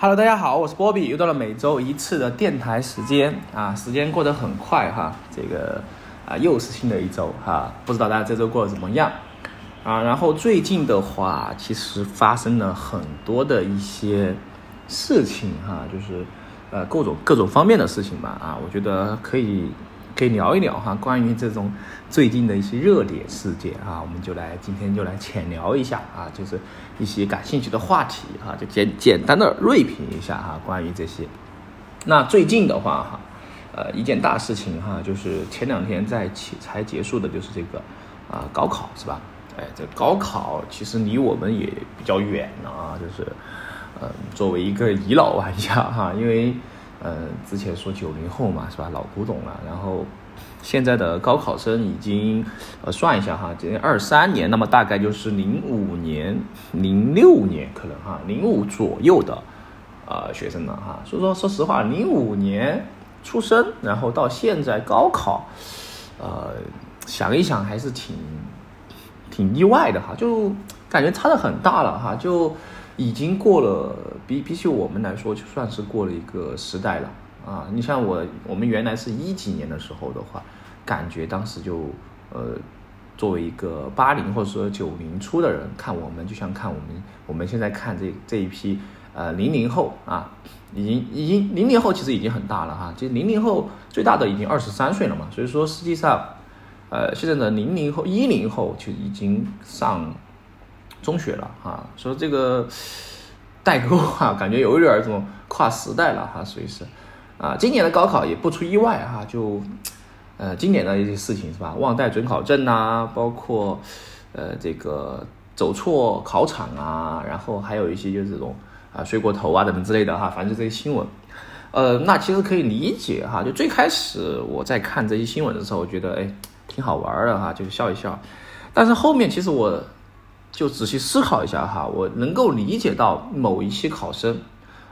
Hello，大家好，我是波比，又到了每周一次的电台时间啊，时间过得很快哈，这个啊又是新的一周哈，不知道大家这周过得怎么样啊？然后最近的话，其实发生了很多的一些事情哈，就是呃各种各种方面的事情吧啊，我觉得可以。可以聊一聊哈，关于这种最近的一些热点事件啊，我们就来今天就来浅聊一下啊，就是一些感兴趣的话题哈，就简简单的锐评一下哈，关于这些。那最近的话哈，呃，一件大事情哈，就是前两天在起才结束的，就是这个啊高考是吧？哎，这高考其实离我们也比较远了啊，就是呃，作为一个遗老玩家哈，因为。呃，之前说九零后嘛，是吧？老古董了。然后现在的高考生已经，呃，算一下哈，今年二三年，那么大概就是零五年、零六年可能哈，零五左右的呃学生了哈。所以说，说实话，零五年出生，然后到现在高考，呃，想一想还是挺挺意外的哈，就感觉差的很大了哈，就。已经过了，比比起我们来说，就算是过了一个时代了啊！你像我，我们原来是一几年的时候的话，感觉当时就，呃，作为一个八零或者说九零初的人看我们，就像看我们我们现在看这这一批呃零零后啊，已经已经零零后其实已经很大了哈，其实零零后最大的已经二十三岁了嘛，所以说实际上，呃，现在的零零后一零后就已经上。中学了哈，说这个代沟哈，感觉有一点儿这种跨时代了哈，所以是啊，今年的高考也不出意外哈，就呃，今年的一些事情是吧，忘带准考证呐，包括呃这个走错考场啊，然后还有一些就是这种啊睡过头啊等等之类的哈，反正就这些新闻，呃，那其实可以理解哈，就最开始我在看这些新闻的时候，我觉得哎挺好玩的哈，就是笑一笑，但是后面其实我。就仔细思考一下哈，我能够理解到某一些考生，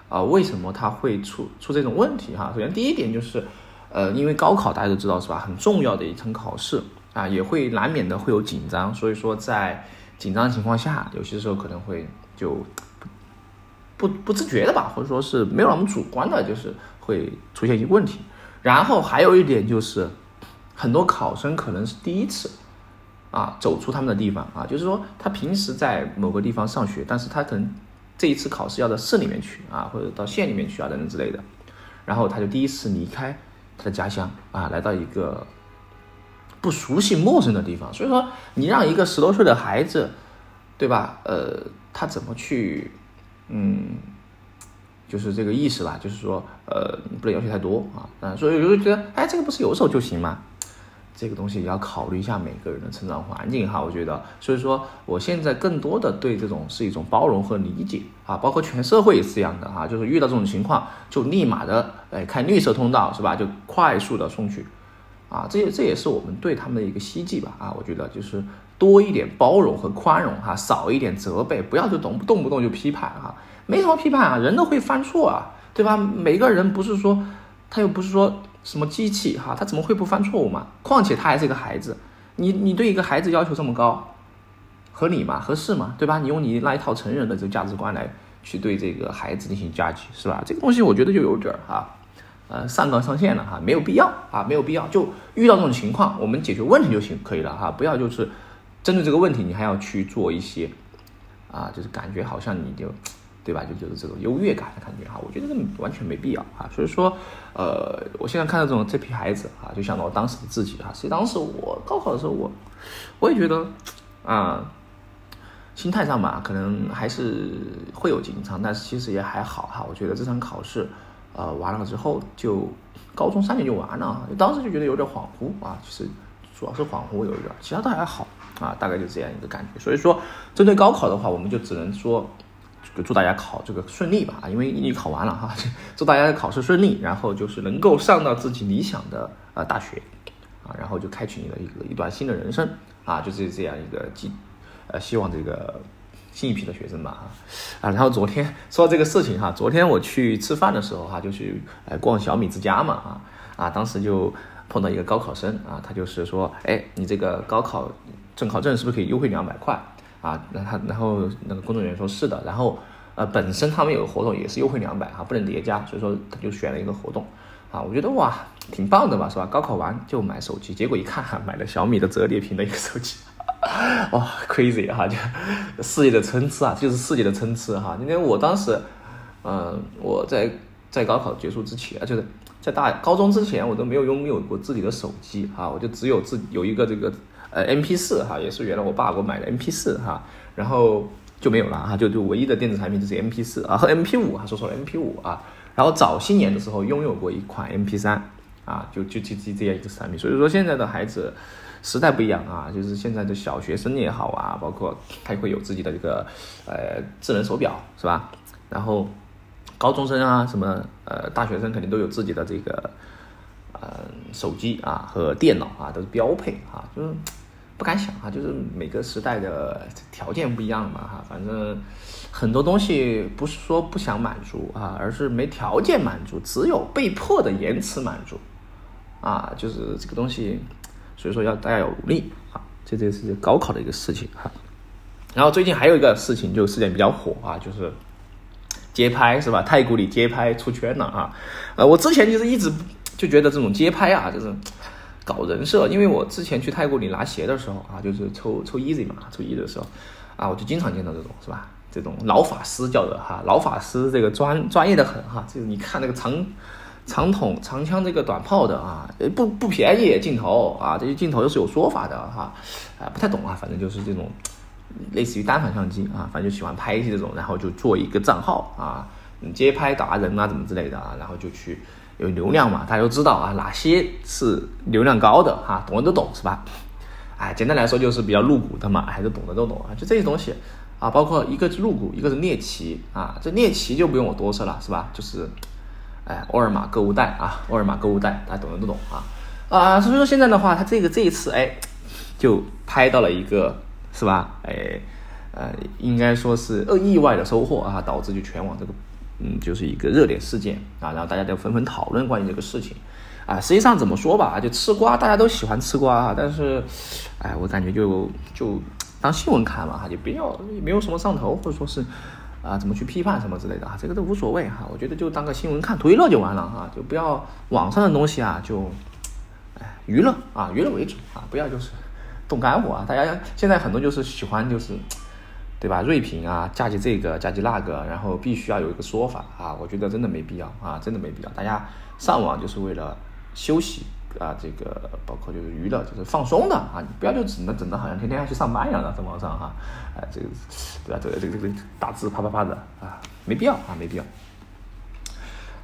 啊，为什么他会出出这种问题哈？首先第一点就是，呃，因为高考大家都知道是吧，很重要的一层考试啊，也会难免的会有紧张，所以说在紧张情况下，有些时候可能会就不不自觉的吧，或者说是没有那么主观的，就是会出现一些问题。然后还有一点就是，很多考生可能是第一次。啊，走出他们的地方啊，就是说他平时在某个地方上学，但是他可能这一次考试要到市里面去啊，或者到县里面去啊等等之类的，然后他就第一次离开他的家乡啊，来到一个不熟悉、陌生的地方。所以说，你让一个十多岁的孩子，对吧？呃，他怎么去，嗯，就是这个意思吧，就是说，呃，不能要求太多啊，啊，所以我就觉得，哎，这个不是有手就行吗？这个东西也要考虑一下每个人的成长环境哈，我觉得，所以说我现在更多的对这种是一种包容和理解啊，包括全社会也是这样的哈，就是遇到这种情况就立马的哎开绿色通道是吧，就快速的送去，啊，这也这也是我们对他们的一个希冀吧啊，我觉得就是多一点包容和宽容哈，少一点责备，不要就动动不动就批判哈，没什么批判啊，人都会犯错啊，对吧？每个人不是说他又不是说。什么机器哈，他怎么会不犯错误嘛？况且他还是一个孩子，你你对一个孩子要求这么高，合理吗？合适吗？对吧？你用你那一套成人的这个价值观来去对这个孩子进行 judge 是吧？这个东西我觉得就有点儿哈，呃，上纲上线了哈，没有必要啊，没有必要。就遇到这种情况，我们解决问题就行可以了哈，不要就是针对这个问题，你还要去做一些啊，就是感觉好像你就。对吧？就就是这种优越感的感觉哈，我觉得这完全没必要啊。所以说，呃，我现在看到这种这批孩子啊，就想到我当时的自己啊。其实当时我高考的时候，我我也觉得啊，心态上吧，可能还是会有紧张，但是其实也还好哈。我觉得这场考试呃完了之后，就高中三年就完了，当时就觉得有点恍惚啊。其实主要是恍惚有一点，其他都还好啊，大概就这样一个感觉。所以说，针对高考的话，我们就只能说。就祝大家考这个顺利吧，因为你考完了哈，祝大家考试顺利，然后就是能够上到自己理想的呃大学，啊，然后就开启你的一个一段新的人生，啊，就是这样一个希呃希望这个新一批的学生吧，啊，然后昨天说到这个事情哈，昨天我去吃饭的时候哈，就去呃逛小米之家嘛，啊，啊，当时就碰到一个高考生啊，他就是说，哎，你这个高考准考证是不是可以优惠两百块？啊，那他然后那个工作人员说是的，然后呃，本身他们有个活动也是优惠两百哈，不能叠加，所以说他就选了一个活动，啊，我觉得哇，挺棒的吧，是吧？高考完就买手机，结果一看哈，买了小米的折叠屏的一个手机，哇，crazy 哈，就世界的参差啊，就是世界的参差哈。因为我当时，嗯，我在在高考结束之前，就是在大高中之前，我都没有拥有过自己的手机啊，我就只有自有一个这个呃 M P 四哈，也是原来我爸给我买的 M P 四哈，然后。就没有了哈，就就唯一的电子产品就是 M P 四啊和 M P 五啊，说错了 M P 五啊，然后早些年的时候拥有过一款 M P 三啊，就就就这样一个产品。所以说现在的孩子时代不一样啊，就是现在的小学生也好啊，包括他会有自己的这个呃智能手表是吧？然后高中生啊什么呃大学生肯定都有自己的这个呃手机啊和电脑啊都是标配啊，就是。不敢想啊，就是每个时代的条件不一样嘛哈，反正很多东西不是说不想满足啊，而是没条件满足，只有被迫的延迟满足啊，就是这个东西，所以说要大家要努力啊，这这是高考的一个事情哈。然后最近还有一个事情就事件比较火啊，就是街拍是吧？太古里街拍出圈了啊，呃，我之前就是一直就觉得这种街拍啊，就是。搞人设，因为我之前去泰国里拿鞋的时候啊，就是抽抽 easy 嘛，抽 easy 的时候啊，我就经常见到这种是吧？这种老法师叫的哈，老法师这个专专业的很哈，就是你看那个长长筒长枪这个短炮的啊，不不便宜镜头啊，这些镜头都是有说法的哈，啊不太懂啊，反正就是这种类似于单反相机啊，反正就喜欢拍一些这种，然后就做一个账号啊，街拍达人啊怎么之类的啊，然后就去。有流量嘛？大家都知道啊，哪些是流量高的哈？懂的都懂是吧？哎，简单来说就是比较露骨的嘛，还是懂的都懂啊。就这些东西啊，包括一个是入股，一个是猎奇啊。这猎奇就不用我多说了是吧？就是哎，沃尔玛购物袋啊，沃尔玛购物袋，大家懂的都懂啊啊。所以说现在的话，他这个这一次哎，就拍到了一个是吧？哎呃，应该说是呃意外的收获啊，导致就全网这个。嗯，就是一个热点事件啊，然后大家都纷纷讨论关于这个事情，啊，实际上怎么说吧，就吃瓜，大家都喜欢吃瓜啊，但是，哎，我感觉就就当新闻看嘛，哈，就不要没有什么上头，或者说是啊，怎么去批判什么之类的啊，这个都无所谓哈，我觉得就当个新闻看，图一乐就完了哈，就不要网上的东西啊，就哎娱乐啊，娱乐为主啊，不要就是动肝火啊，大家现在很多就是喜欢就是。对吧？锐评啊，加急这个，加急那个，然后必须要有一个说法啊！我觉得真的没必要啊，真的没必要。大家上网就是为了休息啊，这个包括就是娱乐，就是放松的啊！你不要就只能整的好像天天要去上班一样的在网上哈，哎，这个对吧？这个这个这个打字啪啪啪的啊，没必要啊，没必要。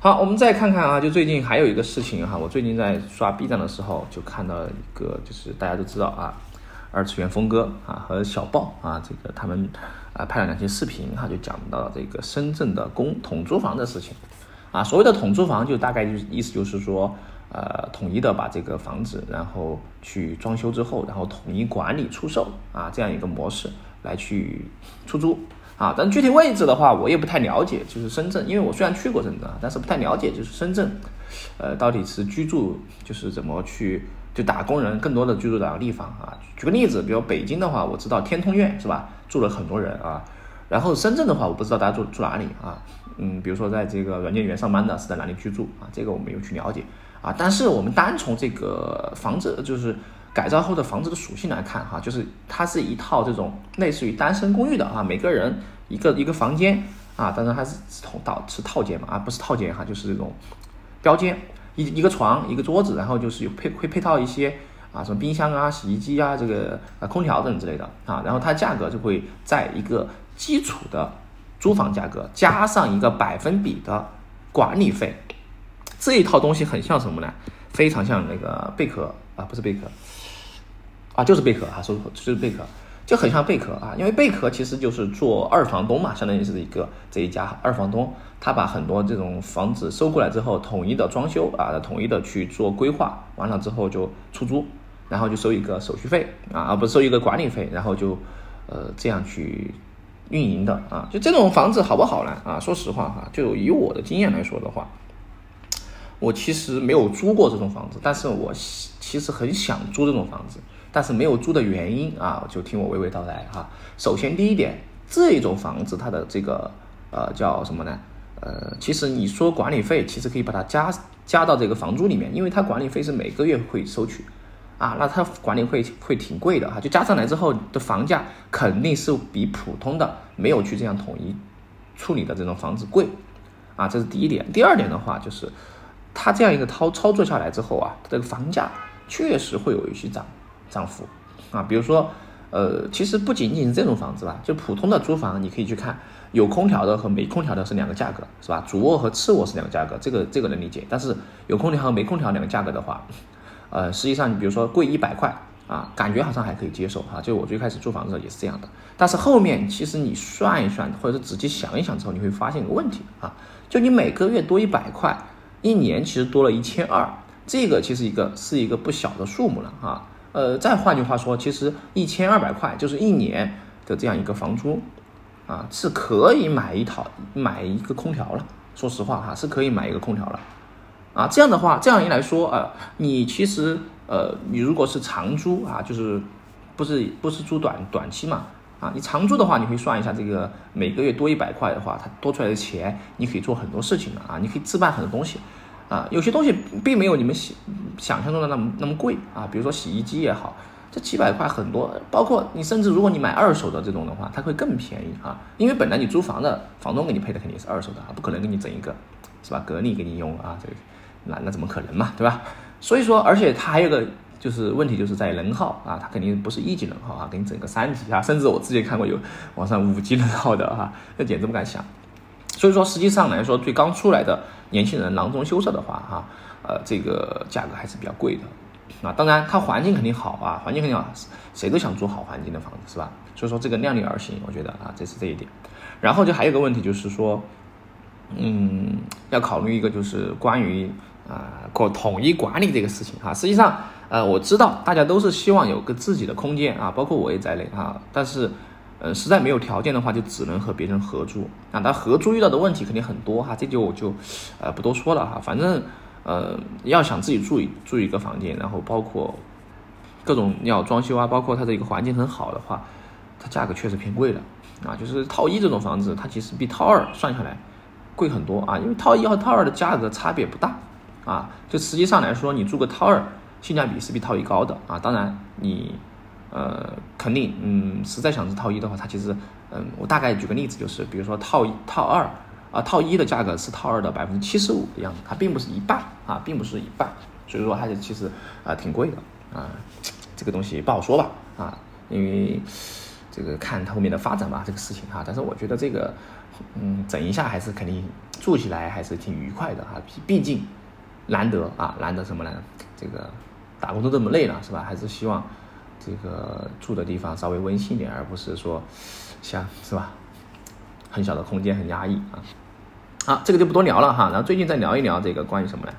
好，我们再看看啊，就最近还有一个事情哈，我最近在刷 B 站的时候就看到一个，就是大家都知道啊。二次元峰哥啊和小豹啊，这个他们啊拍了两期视频哈，就讲到了这个深圳的公统租房的事情啊。所谓的统租房，就大概就是意思就是说，呃，统一的把这个房子，然后去装修之后，然后统一管理出售啊，这样一个模式来去出租啊。但具体位置的话，我也不太了解。就是深圳，因为我虽然去过深圳啊，但是不太了解，就是深圳，呃，到底是居住就是怎么去。就打工人更多的居住的地方啊，举个例子，比如北京的话，我知道天通苑是吧，住了很多人啊。然后深圳的话，我不知道大家住住哪里啊。嗯，比如说在这个软件园上班的是在哪里居住啊？这个我没有去了解啊。但是我们单从这个房子，就是改造后的房子的属性来看哈，就是它是一套这种类似于单身公寓的啊，每个人一个一个房间啊，当然还是同套是套间嘛啊，不是套间哈，就是这种标间。一一个床，一个桌子，然后就是有配会配套一些啊，什么冰箱啊、洗衣机啊、这个啊空调等之类的啊，然后它价格就会在一个基础的租房价格加上一个百分比的管理费，这一套东西很像什么呢？非常像那个贝壳啊，不是贝壳啊，就是贝壳啊，说就是贝壳。就很像贝壳啊，因为贝壳其实就是做二房东嘛，相当于是一个这一家二房东，他把很多这种房子收过来之后，统一的装修啊，统一的去做规划，完了之后就出租，然后就收一个手续费啊，不收一个管理费，然后就呃这样去运营的啊，就这种房子好不好呢？啊，说实话哈，就以我的经验来说的话，我其实没有租过这种房子，但是我其实很想租这种房子。但是没有租的原因啊，就听我娓娓道来哈。首先第一点，这种房子它的这个呃，叫什么呢？呃，其实你说管理费，其实可以把它加加到这个房租里面，因为它管理费是每个月会收取，啊，那它管理费会挺贵的哈，就加上来之后的房价肯定是比普通的没有去这样统一处理的这种房子贵，啊，这是第一点。第二点的话就是，它这样一个操操作下来之后啊，这个房价确实会有一些涨涨幅，啊，比如说。呃，其实不仅仅是这种房子吧，就普通的租房，你可以去看，有空调的和没空调的是两个价格，是吧？主卧和次卧是两个价格，这个这个能理解。但是有空调和没空调两个价格的话，呃，实际上你比如说贵一百块啊，感觉好像还可以接受哈。就我最开始租房子也是这样的，但是后面其实你算一算，或者是仔细想一想之后，你会发现一个问题啊，就你每个月多一百块，一年其实多了一千二，这个其实一个是一个不小的数目了啊。呃，再换句话说，其实一千二百块就是一年的这样一个房租，啊，是可以买一套买一个空调了。说实话哈，是可以买一个空调了，啊，这样的话，这样一来说啊，你其实呃，你如果是长租啊，就是不是不是租短短期嘛，啊，你长租的话，你可以算一下这个每个月多一百块的话，它多出来的钱，你可以做很多事情的啊，你可以置办很多东西。啊，有些东西并没有你们想想象中的那么那么贵啊，比如说洗衣机也好，这几百块很多，包括你甚至如果你买二手的这种的话，它会更便宜啊，因为本来你租房的房东给你配的肯定是二手的，不可能给你整一个，是吧？格力给你用啊，这个那那怎么可能嘛，对吧？所以说，而且它还有个就是问题就是在能耗啊，它肯定不是一级能耗啊，给你整个三级啊，甚至我之前看过有网上五级能耗的哈，那简直不敢想。所以说，实际上来说，对刚出来的年轻人囊中羞涩的话，哈，呃，这个价格还是比较贵的。啊，当然，它环境肯定好啊，环境肯定好，谁都想住好环境的房子，是吧？所以说，这个量力而行，我觉得啊，这是这一点。然后就还有个问题，就是说，嗯，要考虑一个就是关于啊，管统一管理这个事情哈。实际上，呃，我知道大家都是希望有个自己的空间啊，包括我也在内啊，但是。呃，实在没有条件的话，就只能和别人合租。那他合租遇到的问题肯定很多哈，这就我就，呃，不多说了哈。反正，呃，要想自己住一住一个房间，然后包括各种要装修啊，包括它的一个环境很好的话，它价格确实偏贵了啊。就是套一这种房子，它其实比套二算下来贵很多啊，因为套一和套二的价格差别不大啊。就实际上来说，你住个套二，性价比是比套一高的啊。当然你。呃，肯定，嗯，实在想是套一的话，它其实，嗯，我大概举个例子，就是比如说套一套二啊，套一的价格是套二的百分之七十五的样子，它并不是一半啊，并不是一半，所以说它就其实啊挺贵的啊，这个东西不好说吧啊，因为这个看后面的发展吧，这个事情哈，但是我觉得这个，嗯，整一下还是肯定住起来还是挺愉快的哈，毕毕竟难得啊，难得什么呢？这个打工都这么累了是吧？还是希望。这个住的地方稍微温馨一点，而不是说像是吧，很小的空间很压抑啊。好，这个就不多聊了哈。然后最近再聊一聊这个关于什么呢？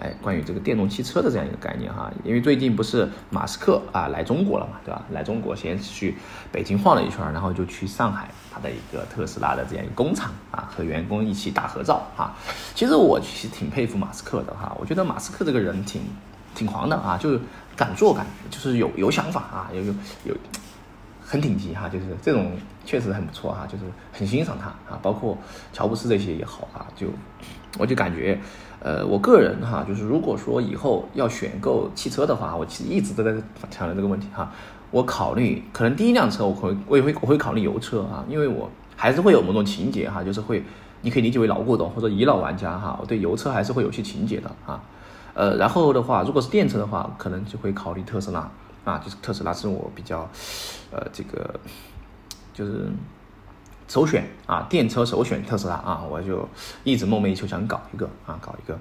哎，关于这个电动汽车的这样一个概念哈。因为最近不是马斯克啊来中国了嘛，对吧？来中国先去北京晃了一圈，然后就去上海他的一个特斯拉的这样一个工厂啊，和员工一起大合照哈。其实我其实挺佩服马斯克的哈，我觉得马斯克这个人挺挺狂的啊，就是。敢做敢就是有有想法啊，有有有很顶级哈，就是这种确实很不错哈，就是很欣赏他啊，包括乔布斯这些也好啊，就我就感觉，呃，我个人哈，就是如果说以后要选购汽车的话，我其实一直都在强调这个问题哈，我考虑可能第一辆车我会我也会我会考虑油车啊，因为我还是会有某种情节哈，就是会你可以理解为老古董或者遗老玩家哈，我对油车还是会有些情节的啊。呃，然后的话，如果是电车的话，可能就会考虑特斯拉啊，就是特斯拉是我比较，呃，这个就是首选啊，电车首选特斯拉啊，我就一直梦寐以求想搞一个啊，搞一个，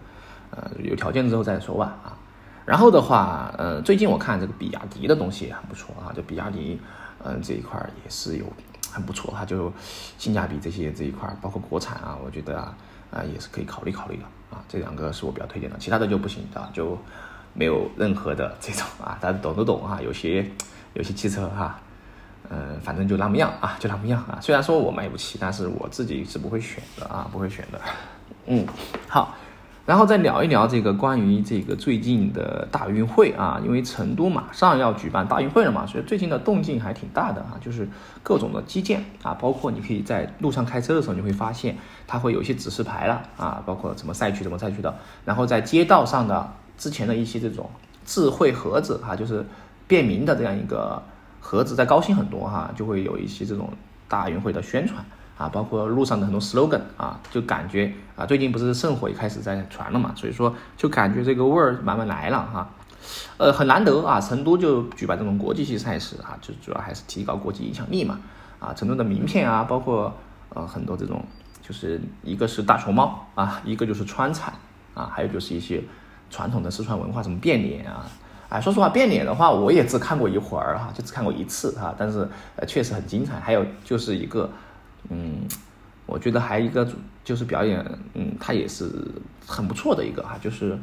呃，有条件之后再说吧啊。然后的话，呃，最近我看这个比亚迪的东西也很不错啊，就比亚迪，嗯，这一块也是有很不错，它就性价比这些这一块，包括国产啊，我觉得啊。啊，也是可以考虑考虑的啊，这两个是我比较推荐的，其他的就不行啊，就没有任何的这种啊，大家懂都懂啊，有些有些汽车哈，嗯，反正就那么样啊，就那么样啊。虽然说我买不起，但是我自己是不会选的啊，不会选的。嗯，好，然后再聊一聊这个关于这个最近的大运会啊，因为成都马上要举办大运会了嘛，所以最近的动静还挺大的啊，就是各种的基建啊，包括你可以在路上开车的时候，你会发现它会有一些指示牌了啊，包括什么赛区什么赛区的，然后在街道上的之前的一些这种智慧盒子哈，就是便民的这样一个盒子，在高新很多哈，就会有一些这种大运会的宣传。啊，包括路上的很多 slogan 啊，就感觉啊，最近不是圣火也开始在传了嘛，所以说就感觉这个味儿慢慢来了哈，呃，很难得啊，成都就举办这种国际性赛事啊，就主要还是提高国际影响力嘛，啊，成都的名片啊，包括呃很多这种，就是一个是大熊猫啊，一个就是川菜啊，还有就是一些传统的四川文化，什么变脸啊，哎，说实话变脸的话，我也只看过一会儿哈，就只看过一次哈，但是呃确实很精彩，还有就是一个。嗯，我觉得还一个就是表演，嗯，他也是很不错的一个哈，就是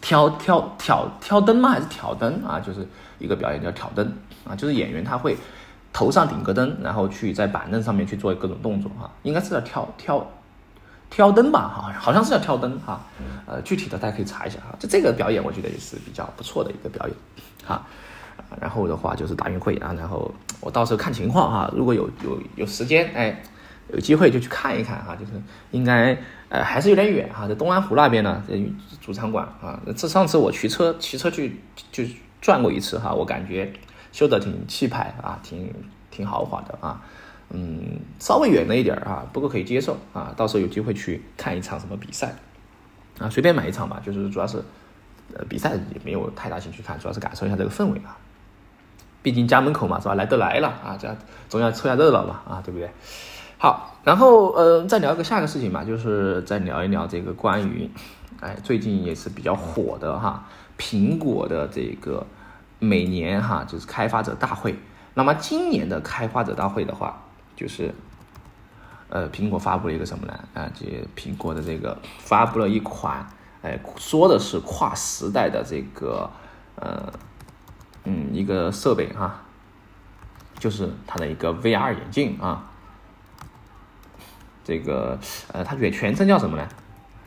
挑挑挑挑灯吗？还是挑灯啊？就是一个表演叫挑灯啊，就是演员他会头上顶个灯，然后去在板凳上面去做各种动作哈，应该是叫挑挑挑灯吧？哈，好像是叫挑灯哈，呃，具体的大家可以查一下哈。就这个表演，我觉得也是比较不错的一个表演哈。然后的话就是大运会啊，然后我到时候看情况哈，如果有有有时间，哎，有机会就去看一看哈，就是应该呃还是有点远哈，在东安湖那边呢，这主场馆啊，这上次我骑车骑车去就转过一次哈，我感觉修的挺气派啊，挺挺豪华的啊，嗯，稍微远了一点啊，不过可以接受啊，到时候有机会去看一场什么比赛啊，随便买一场吧，就是主要是呃比赛也没有太大兴趣看，主要是感受一下这个氛围啊。毕竟家门口嘛，是吧？来都来了啊，这总要凑下热闹嘛，啊，对不对？好，然后呃，再聊一个下一个事情嘛，就是再聊一聊这个关于，哎，最近也是比较火的哈，苹果的这个每年哈就是开发者大会。那么今年的开发者大会的话，就是呃，苹果发布了一个什么呢？啊，这苹果的这个发布了一款，哎，说的是跨时代的这个呃。嗯，一个设备哈，就是它的一个 VR 眼镜啊。这个呃，它全全称叫什么呢？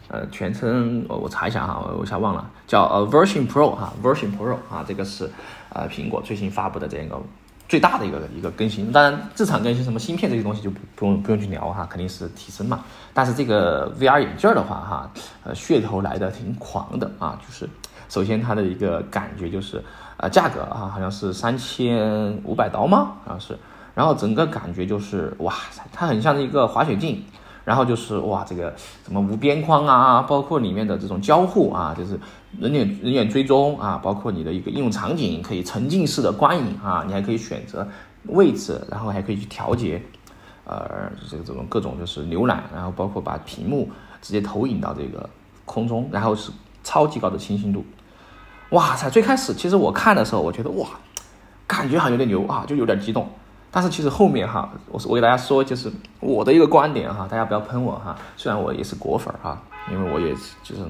呃，全称我我查一下哈，我我一下忘了，叫呃 Version Pro 哈，Version Pro 啊，这个是呃苹果最新发布的这样一个最大的一个一个更新。当然，日常更新什么芯片这些东西就不不用不用去聊哈，肯定是提升嘛。但是这个 VR 眼镜的话哈，呃，噱头来的挺狂的啊，就是首先它的一个感觉就是。啊，价格啊，好像是三千五百刀吗？好像是，然后整个感觉就是哇，它很像是一个滑雪镜，然后就是哇，这个什么无边框啊，包括里面的这种交互啊，就是人脸人脸追踪啊，包括你的一个应用场景可以沉浸式的观影啊，你还可以选择位置，然后还可以去调节，呃，这个这种各种就是浏览，然后包括把屏幕直接投影到这个空中，然后是超级高的清晰度。哇塞！最开始其实我看的时候，我觉得哇，感觉好像有点牛啊，就有点激动。但是其实后面哈，我我给大家说，就是我的一个观点哈，大家不要喷我哈。虽然我也是果粉哈，因为我也就是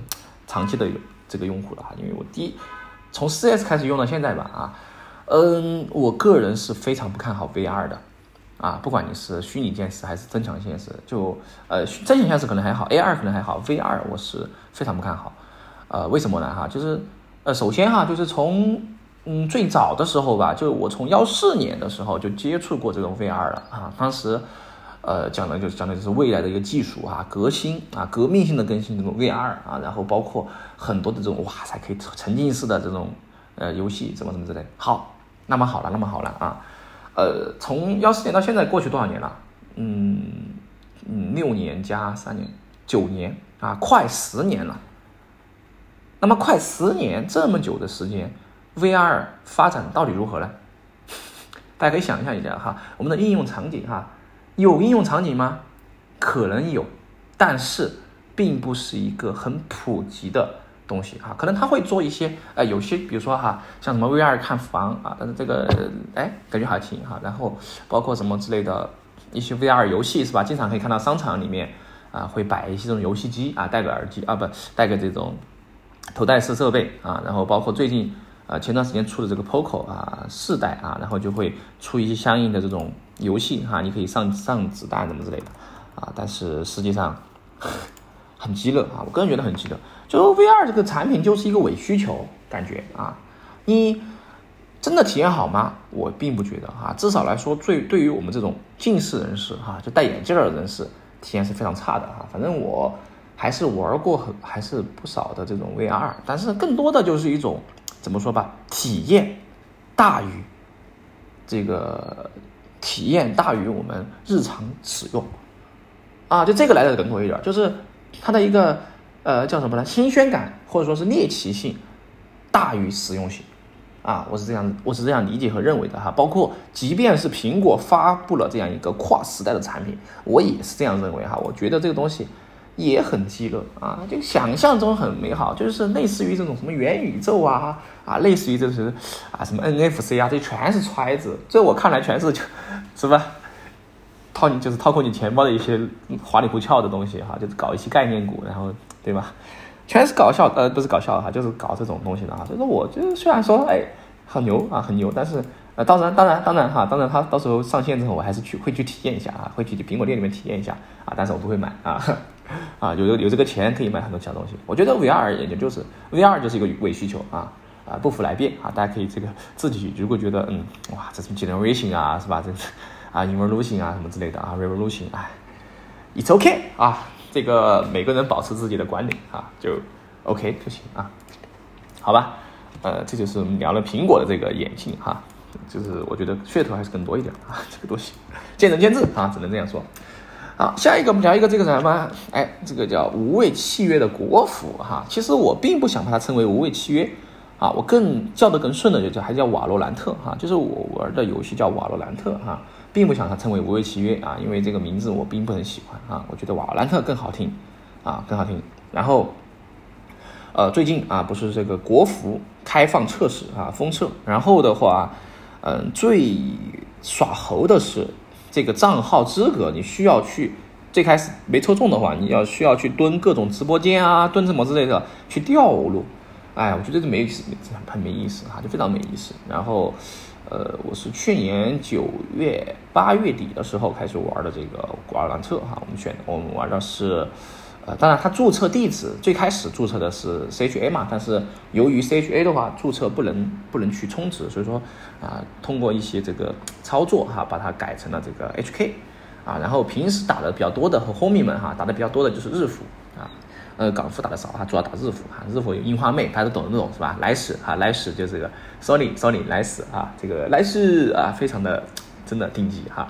长期的这个用户了哈。因为我第一从四 S 开始用到现在吧啊，嗯，我个人是非常不看好 VR 的啊，不管你是虚拟现实还是增强现实，就呃增强现实可能还好，AR 可能还好，VR 我是非常不看好。呃，为什么呢哈？就是。呃，首先哈，就是从嗯最早的时候吧，就是我从幺四年的时候就接触过这种 VR 了啊。当时，呃，讲的就是讲的就是未来的一个技术啊，革新啊，革命性的更新这种 VR 啊，然后包括很多的这种哇塞，可以沉浸式的这种呃游戏，怎么怎么之类。好，那么好了，那么好了啊。呃，从幺四年到现在过去多少年了？嗯嗯，六年加三年，九年啊，快十年了。那么快十年这么久的时间，VR 发展到底如何呢？大家可以想象一下哈，我们的应用场景哈，有应用场景吗？可能有，但是并不是一个很普及的东西哈。可能他会做一些，呃，有些比如说哈，像什么 VR 看房啊，但是这个哎，感觉还行哈。然后包括什么之类的一些 VR 游戏是吧？经常可以看到商场里面啊，会摆一些这种游戏机啊，戴个耳机啊，不戴个这种。头戴式设备啊，然后包括最近啊前段时间出的这个 POCO 啊四代啊，然后就会出一些相应的这种游戏哈，你可以上上子弹什么之类的啊，但是实际上 很鸡肋啊，我个人觉得很鸡肋。就 VR 这个产品就是一个伪需求感觉啊，你真的体验好吗？我并不觉得哈，至少来说，最对于我们这种近视人士哈，就戴眼镜的人士，体验是非常差的哈。反正我还是玩过很还是不少的这种 VR，但是更多的就是一种怎么说吧，体验大于这个体验大于我们日常使用啊，就这个来的更多一点，就是它的一个。呃，叫什么呢？新鲜感或者说是猎奇性大于实用性啊，我是这样，我是这样理解和认为的哈。包括即便是苹果发布了这样一个跨时代的产品，我也是这样认为哈。我觉得这个东西也很鸡肋啊，就想象中很美好，就是类似于这种什么元宇宙啊啊，类似于这是啊什么 NFC 啊，这全是揣子，在我看来全是就是吧，掏你就是掏空你钱包的一些花里胡哨的东西哈，就是搞一些概念股，然后。对吧？全是搞笑，呃，不是搞笑哈，就是搞这种东西的哈。所以说，我就虽然说，哎，很牛啊，很牛，但是，呃，当然，当然，当然哈，当然，他到时候上线之后，我还是去会去体验一下啊，会去苹果店里面体验一下啊，但是我不会买啊，啊，有有这个钱可以买很多其他东西。我觉得 VR 也就是 VR 就是一个伪需求啊，啊，不服来辩啊，大家可以这个 自己如果觉得嗯，哇，这是 generation 啊，是吧？这是啊，evolution 啊，什么之类的啊，revolution，啊，it's OK 啊。这个每个人保持自己的观点啊，就 OK 就行啊，好吧，呃，这就是聊了苹果的这个眼镜哈，就是我觉得噱头还是更多一点啊，这个东西见仁见智啊，只能这样说。好，下一个我们聊一个这个什么？哎，这个叫无畏契约的国服哈，其实我并不想把它称为无畏契约啊，我更叫得更顺的就叫还叫瓦罗兰特哈，就是我玩的游戏叫瓦罗兰特哈。并不想它称为无畏契约啊，因为这个名字我并不很喜欢啊，我觉得瓦兰特更好听啊，更好听。然后，呃，最近啊，不是这个国服开放测试啊，封测。然后的话，嗯，最耍猴的是这个账号资格，你需要去最开始没抽中的话，你要需要去蹲各种直播间啊，蹲什么之类的去调路。哎，我觉得这没意思，很没意思哈，就非常没意思。然后。呃，我是去年九月八月底的时候开始玩的这个古尔兰特哈，我们选我们玩的是，呃，当然它注册地址最开始注册的是 CHA 嘛，但是由于 CHA 的话注册不能不能去充值，所以说啊，通过一些这个操作哈，把它改成了这个 HK，啊，然后平时打的比较多的和 homie 们哈，打的比较多的就是日服啊。呃，港服打的少哈，主要打日服哈，日服有樱花妹，大家都懂的那种是吧？来使哈，来使就这个 Sony Sony 来使啊，这个来使啊，非常的真的顶级哈。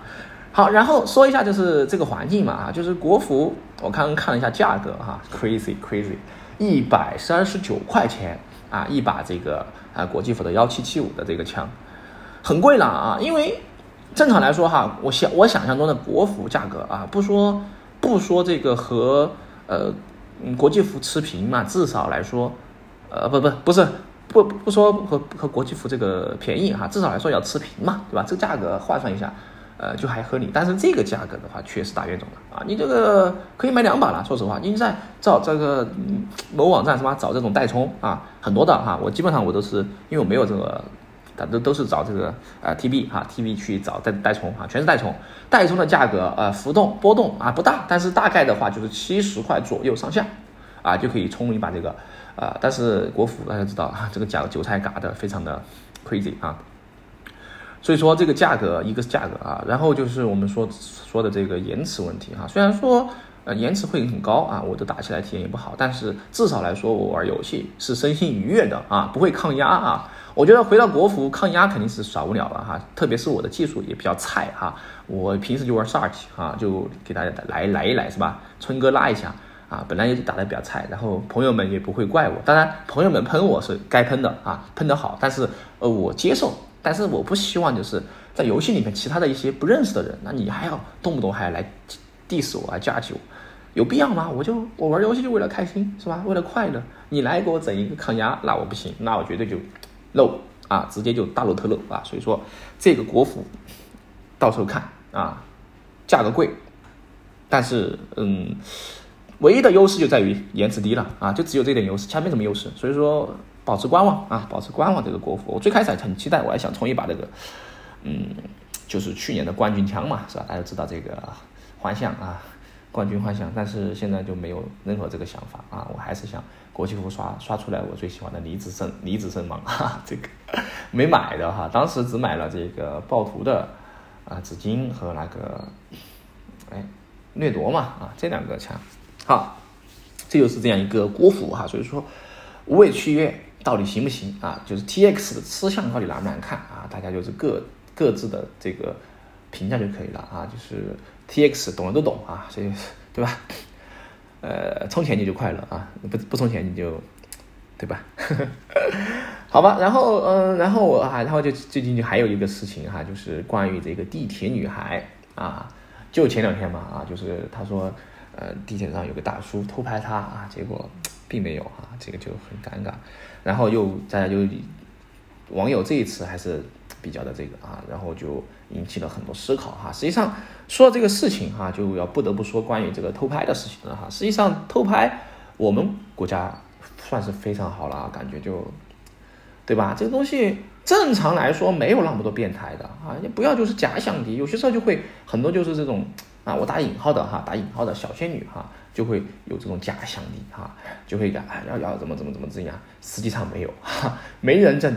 好，然后说一下就是这个环境嘛啊，就是国服，我刚刚看了一下价格哈，crazy crazy，一百三十九块钱啊，一把这个啊国际服的幺七七五的这个枪，很贵了啊，因为正常来说哈，我想我想象中的国服价格啊，不说不说这个和呃。国际服持平嘛，至少来说，呃，不不不是，不不说和和国际服这个便宜哈，至少来说要持平嘛，对吧？这个价格换算一下，呃，就还合理。但是这个价格的话，确实大冤种了啊！你这个可以买两把了，说实话，你在找这个某网站是吧？找这种代充啊，很多的哈。我基本上我都是因为我没有这个。它都都是找这个呃 T B 哈 T B 去找代代充哈，全是代充，代充的价格呃浮动波动啊不大，但是大概的话就是七十块左右上下，啊就可以充一把这个啊，但是国服大家知道啊，这个价韭菜嘎的非常的 crazy 啊，所以说这个价格一个是价格啊，然后就是我们说说的这个延迟问题哈，虽然说。呃，延迟会很高啊，我的打起来体验也不好，但是至少来说，我玩游戏是身心愉悦的啊，不会抗压啊。我觉得回到国服抗压肯定是耍不了了哈，特别是我的技术也比较菜哈，我平时就玩 Sarge 啊，就给大家来来一来是吧？春哥拉一下啊，本来也打的比较菜，然后朋友们也不会怪我，当然朋友们喷我是该喷的啊，喷的好，但是呃我接受，但是我不希望就是在游戏里面其他的一些不认识的人，那你还要动不动还要来 diss 我啊，架起我。有必要吗？我就我玩游戏就为了开心，是吧？为了快乐，你来给我整一个抗压，那我不行，那我绝对就漏啊，直接就大漏特漏啊！所以说这个国服到时候看啊，价格贵，但是嗯，唯一的优势就在于延迟低了啊，就只有这点优势，其他没什么优势。所以说保持观望啊，保持观望这个国服。我最开始很期待，我还想冲一把这个，嗯，就是去年的冠军枪嘛，是吧？大家知道这个幻象啊。冠军幻象，但是现在就没有任何这个想法啊！我还是想国际服刷刷出来我最喜欢的离子圣离子圣芒哈，这个没买的哈，当时只买了这个暴徒的啊紫金和那个哎掠夺嘛啊这两个枪，好，这就是这样一个国服哈，所以说无畏契约到底行不行啊？就是 T X 的吃相到底难不难看啊？大家就是各各自的这个评价就可以了啊，就是。T X 懂的都懂啊，所以对吧？呃，充钱你就快乐啊，不不充钱你就对吧？好吧，然后嗯，然后我还然后就最近就还有一个事情哈，就是关于这个地铁女孩啊，就前两天嘛啊，就是他说呃地铁上有个大叔偷拍她啊，结果并没有啊，这个就很尴尬，然后又大家就网友这一次还是比较的这个啊，然后就引起了很多思考哈，实际上。说到这个事情哈，就要不得不说关于这个偷拍的事情了哈。实际上偷拍，我们国家算是非常好了，感觉就，对吧？这个东西正常来说没有那么多变态的啊，你不要就是假想敌，有些时候就会很多就是这种啊，我打引号的哈，打引号的小仙女哈，就会有这种假想敌哈，就会啊要要怎么怎么怎么怎样，实际上没有哈，没人在，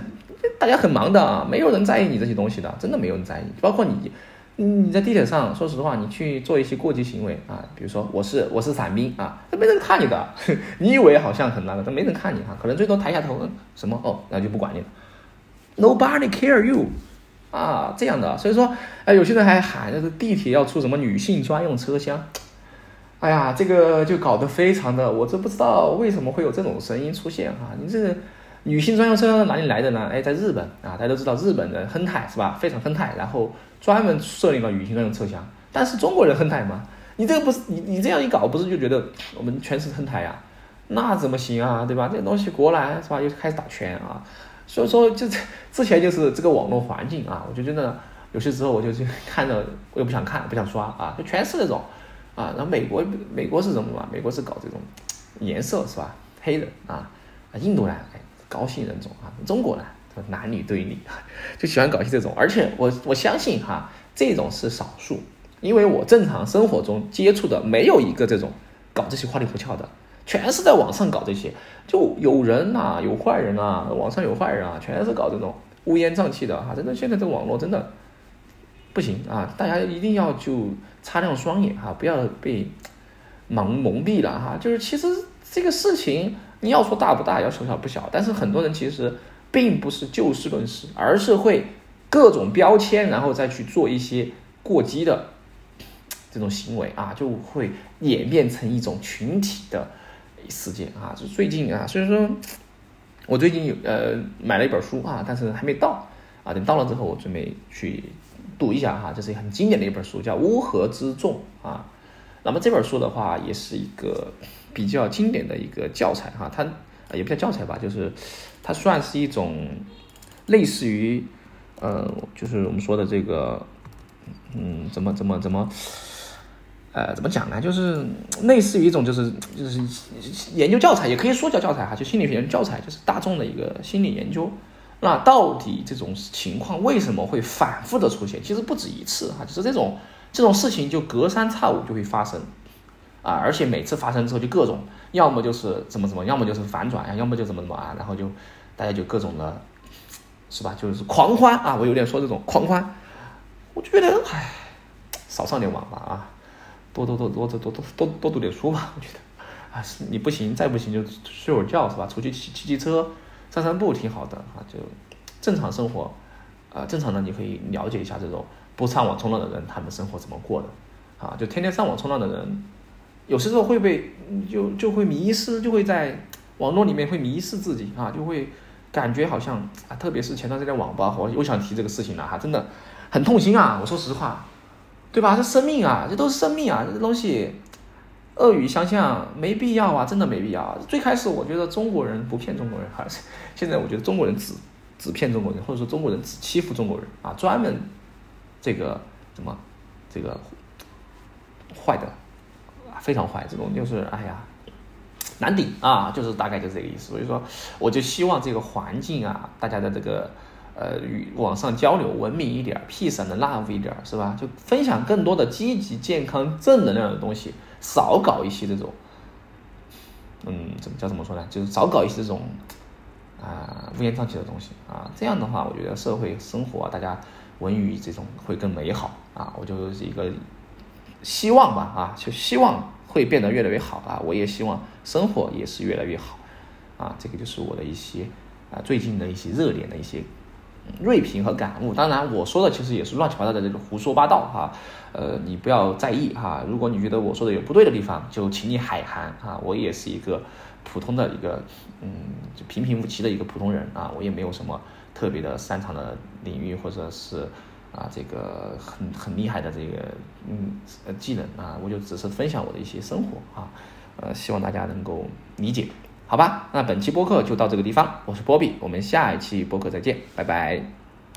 大家很忙的，没有人在意你这些东西的，真的没有人在意，包括你。你在地铁上，说实话，你去做一些过激行为啊，比如说我是我是伞兵啊，没人看你的，你以为好像很那个，但没人看你哈，可能最多抬下头，什么哦，那就不管你了，Nobody care you，啊，这样的，所以说，哎，有些人还喊这个地铁要出什么女性专用车厢，哎呀，这个就搞得非常的，我这不知道为什么会有这种声音出现哈，你这。女性专用车厢哪里来的呢？哎，在日本啊，大家都知道日本的亨泰是吧？非常亨泰，然后专门设立了女性专用车厢。但是中国人亨泰吗？你这个不是你你这样一搞，不是就觉得我们全是亨泰呀？那怎么行啊？对吧？这东西国来是吧？又开始打拳啊！所以说，就之前就是这个网络环境啊，我就觉得有些时候我就去看着，我又不想看，不想刷啊，就全是那种啊。然后美国美国是什么嘛？美国是搞这种颜色是吧？黑人啊，印度呢。高兴人种啊，中国呢，男女对立，就喜欢搞些这种，而且我我相信哈，这种是少数，因为我正常生活中接触的没有一个这种搞这些花里胡哨的，全是在网上搞这些，就有人呐，有坏人啊，网上有坏人啊，全是搞这种乌烟瘴气的哈，真的现在这个网络真的不行啊，大家一定要就擦亮双眼哈，不要被蒙蒙蔽了哈，就是其实这个事情。你要说大不大，要说小不小，但是很多人其实并不是就事论事，而是会各种标签，然后再去做一些过激的这种行为啊，就会演变成一种群体的事件啊。就最近啊，所以说，我最近有呃买了一本书啊，但是还没到啊，等到了之后我准备去读一下哈。这是很经典的一本书，叫《乌合之众》啊。那么这本书的话，也是一个。比较经典的一个教材哈，它也不叫教材吧，就是它算是一种类似于呃，就是我们说的这个嗯，怎么怎么怎么呃，怎么讲呢？就是类似于一种就是就是研究教材，也可以说叫教材哈，就心理学教材，就是大众的一个心理研究。那到底这种情况为什么会反复的出现？其实不止一次哈，就是这种这种事情就隔三差五就会发生。啊，而且每次发生之后就各种，要么就是怎么怎么，要么就是反转呀，要么就怎么怎么啊，然后就大家就各种的，是吧？就是狂欢啊，我有点说这种狂欢，我就觉得唉，少上点网吧啊，多多多多多多多多多读点书吧，我觉得啊，你不行再不行就睡会儿觉是吧？出去骑骑骑车、散散步挺好的啊，就正常生活啊，正常的你可以了解一下这种不上网冲浪的人他们生活怎么过的啊，就天天上网冲浪的人。有些时候会被就就会迷失，就会在网络里面会迷失自己啊，就会感觉好像啊，特别是前段时间网吧，我又想提这个事情了哈，真的很痛心啊！我说实话，对吧？这生命啊，这都是生命啊，这东西恶语相向没必要啊，真的没必要啊。最开始我觉得中国人不骗中国人，哈，现在我觉得中国人只只骗中国人，或者说中国人只欺负中国人啊，专门这个什么这个坏的。非常坏，这种就是哎呀难顶啊，就是大概就是这个意思。所以说，我就希望这个环境啊，大家的这个呃与网上交流文明一点，peace and love 一点，是吧？就分享更多的积极、健康、正能量的东西，少搞一些这种，嗯，怎么叫怎么说呢？就是少搞一些这种啊乌烟瘴气的东西啊。这样的话，我觉得社会生活大家文娱这种会更美好啊。我就是一个希望吧啊，就希望会变得越来越好啊。我也希望生活也是越来越好啊。这个就是我的一些啊最近的一些热点的一些。锐评和感悟，当然我说的其实也是乱七八糟的这个胡说八道哈，呃，你不要在意哈。如果你觉得我说的有不对的地方，就请你海涵啊。我也是一个普通的一个，嗯，平平无奇的一个普通人啊。我也没有什么特别的擅长的领域，或者是啊这个很很厉害的这个嗯技能啊。我就只是分享我的一些生活啊，呃，希望大家能够理解。好吧，那本期播客就到这个地方。我是波比，我们下一期播客再见，拜拜。